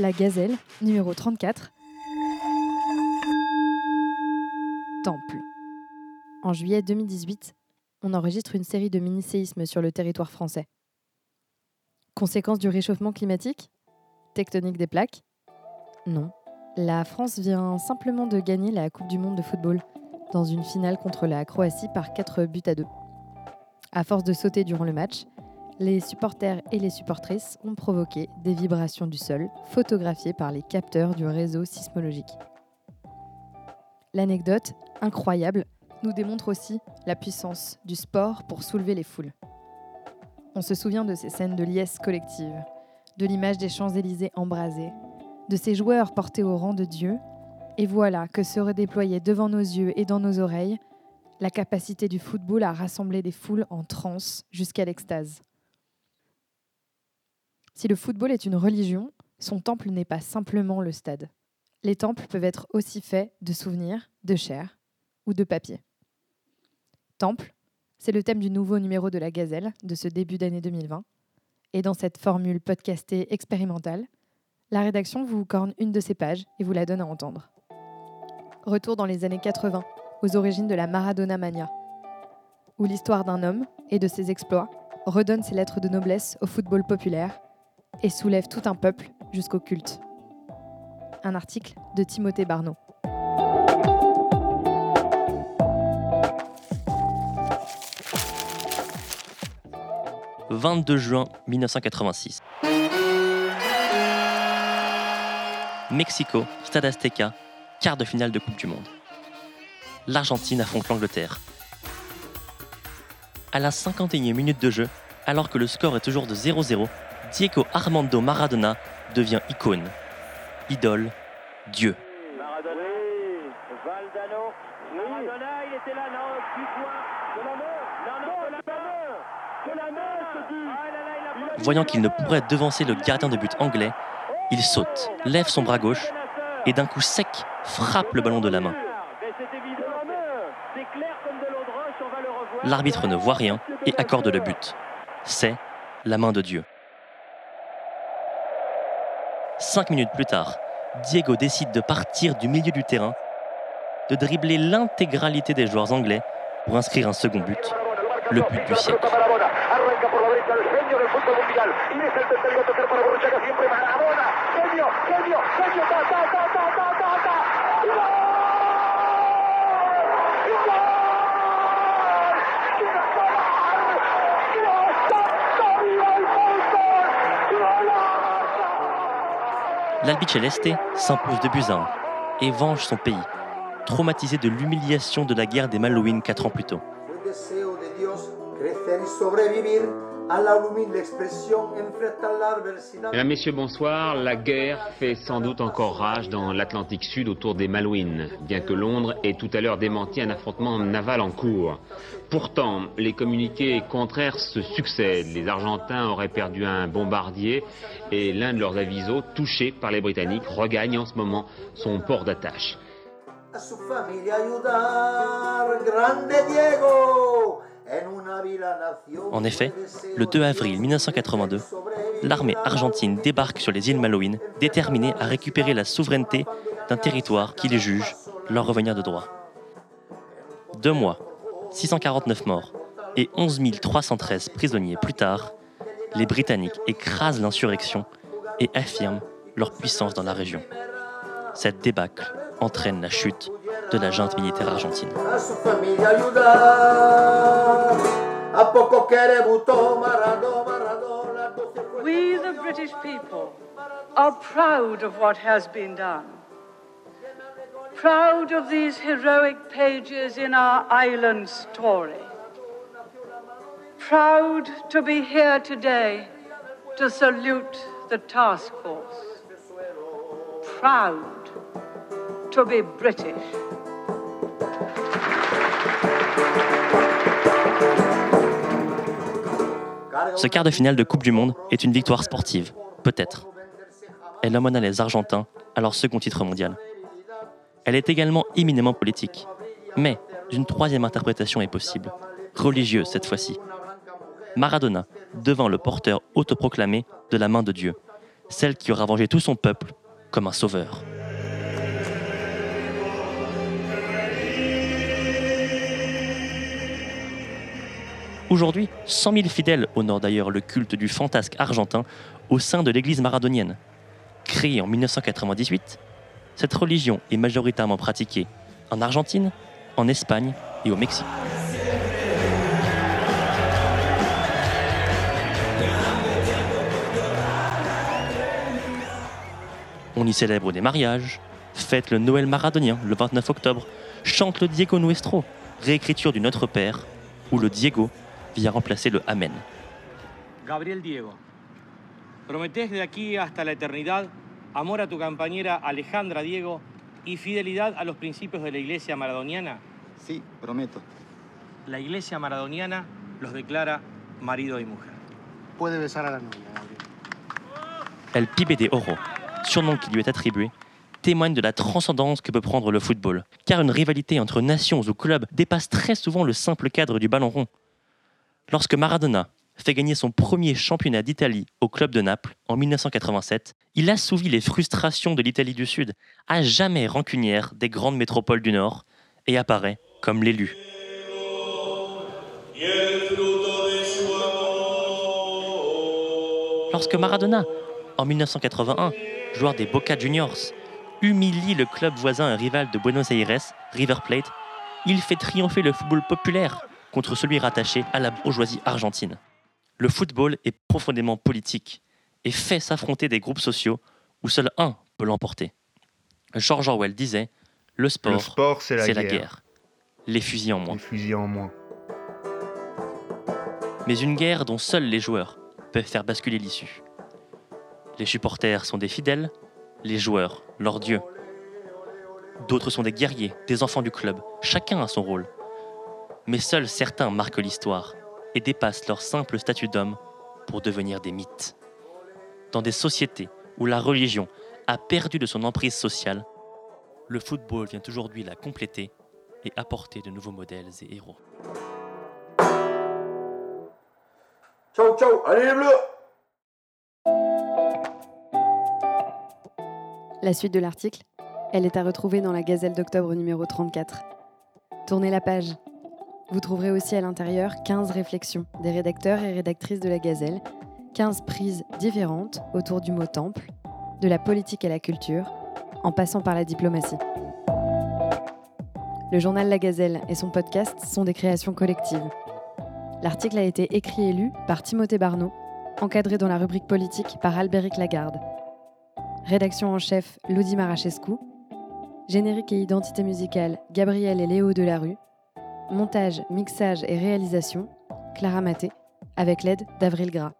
La Gazelle, numéro 34. Temple. En juillet 2018, on enregistre une série de mini-séismes sur le territoire français. Conséquence du réchauffement climatique? Tectonique des plaques? Non. La France vient simplement de gagner la Coupe du Monde de football dans une finale contre la Croatie par 4 buts à 2. À force de sauter durant le match, les supporters et les supportrices ont provoqué des vibrations du sol photographiées par les capteurs du réseau sismologique. L'anecdote, incroyable, nous démontre aussi la puissance du sport pour soulever les foules. On se souvient de ces scènes de liesse collective, de l'image des Champs-Élysées embrasés, de ces joueurs portés au rang de Dieu, et voilà que se redéployait devant nos yeux et dans nos oreilles la capacité du football à rassembler des foules en transe jusqu'à l'extase. Si le football est une religion, son temple n'est pas simplement le stade. Les temples peuvent être aussi faits de souvenirs, de chair ou de papier. Temple, c'est le thème du nouveau numéro de la Gazelle de ce début d'année 2020. Et dans cette formule podcastée expérimentale, la rédaction vous corne une de ces pages et vous la donne à entendre. Retour dans les années 80, aux origines de la Maradona Mania, où l'histoire d'un homme et de ses exploits redonne ses lettres de noblesse au football populaire et soulève tout un peuple jusqu'au culte. Un article de Timothée Barneau. « 22 juin 1986. Mexico, Stade Azteca, quart de finale de Coupe du Monde. L'Argentine affronte l'Angleterre. À la 51e minute de jeu, alors que le score est toujours de 0-0, Diego Armando Maradona devient icône, idole, Dieu. Voyant qu'il ne pourrait devancer le gardien de but anglais, il saute, lève son bras gauche et d'un coup sec frappe le ballon de la main. L'arbitre ne voit rien et accorde le but. C'est la main de Dieu. Cinq minutes plus tard, Diego décide de partir du milieu du terrain, de dribbler l'intégralité des joueurs anglais pour inscrire un second but, le but du siècle. l'Albiceleste s'impose de buts à 1 et venge son pays, traumatisé de l'humiliation de la guerre des Malouines quatre ans plus tôt. Mesdames, Messieurs, bonsoir. La guerre fait sans doute encore rage dans l'Atlantique Sud autour des Malouines, bien que Londres ait tout à l'heure démenti un affrontement naval en cours. Pourtant, les communiqués contraires se succèdent. Les Argentins auraient perdu un bombardier et l'un de leurs avisos, touché par les Britanniques, regagne en ce moment son port d'attache. En effet, le 2 avril 1982, l'armée argentine débarque sur les îles Malouines, déterminée à récupérer la souveraineté d'un territoire qui les juge leur revenir de droit. Deux mois, 649 morts et 11 313 prisonniers plus tard, les Britanniques écrasent l'insurrection et affirment leur puissance dans la région. Cette débâcle entraîne la chute de la junte militaire argentine. We, the British people, are proud of what has been done. Proud of these heroic pages in our island story. Proud to be here today to salute the task force. Proud Ce quart de finale de Coupe du Monde est une victoire sportive, peut-être. Elle emmena les Argentins à leur second titre mondial. Elle est également éminemment politique. Mais une troisième interprétation est possible, religieuse cette fois-ci. Maradona devint le porteur autoproclamé de la main de Dieu, celle qui aura vengé tout son peuple comme un sauveur. Aujourd'hui, 100 000 fidèles honorent d'ailleurs le culte du fantasque argentin au sein de l'église maradonienne. Créée en 1998, cette religion est majoritairement pratiquée en Argentine, en Espagne et au Mexique. On y célèbre des mariages, fête le Noël maradonien le 29 octobre, chante le Diego Nuestro, réécriture du Notre Père, où le Diego vient remplacer le Amen. Gabriel Diego, prometés de aquí hasta la eternidad amor a tu compañera Alejandra Diego y fidelidad a los principios de la Iglesia maradoniana? Sí, prometo. La Iglesia maradoniana los declara marido y mujer. Puede besar a la novia, Gabriel. El Pibe de Oro, surnom qui lui est attribué, témoigne de la transcendance que peut prendre le football, car une rivalité entre nations ou clubs dépasse très souvent le simple cadre du ballon rond. Lorsque Maradona fait gagner son premier championnat d'Italie au club de Naples en 1987, il assouvit les frustrations de l'Italie du Sud, à jamais rancunière des grandes métropoles du Nord, et apparaît comme l'élu. Lorsque Maradona, en 1981, joueur des Boca Juniors, humilie le club voisin et rival de Buenos Aires, River Plate, il fait triompher le football populaire contre celui rattaché à la bourgeoisie argentine. Le football est profondément politique et fait s'affronter des groupes sociaux où seul un peut l'emporter. George Orwell disait Le sport, Le sport, c'est la, c'est la guerre. Les fusils en moins. Les fusils en moins. mais une guerre dont seuls les joueurs peuvent faire basculer l'issue. Les supporters sont des fidèles, les joueurs, leurs dieux. D'autres sont des guerriers, des enfants du club, chacun a son rôle. Mais seuls certains marquent l'histoire et dépassent leur simple statut d'homme pour devenir des mythes. Dans des sociétés où la religion a perdu de son emprise sociale, le football vient aujourd'hui la compléter et apporter de nouveaux modèles et héros. Ciao, ciao, allez les bleus La suite de l'article, elle est à retrouver dans la Gazelle d'octobre numéro 34. Tournez la page. Vous trouverez aussi à l'intérieur 15 réflexions des rédacteurs et rédactrices de la Gazelle, 15 prises différentes autour du mot temple, de la politique à la culture, en passant par la diplomatie. Le journal La Gazelle et son podcast sont des créations collectives. L'article a été écrit et lu par Timothée Barneau, encadré dans la rubrique politique par Albéric Lagarde. Rédaction en chef Lodi Marachescu. Générique et identité musicale Gabriel et Léo Delarue. Montage, mixage et réalisation Clara Maté, avec l'aide d'Avril Gras.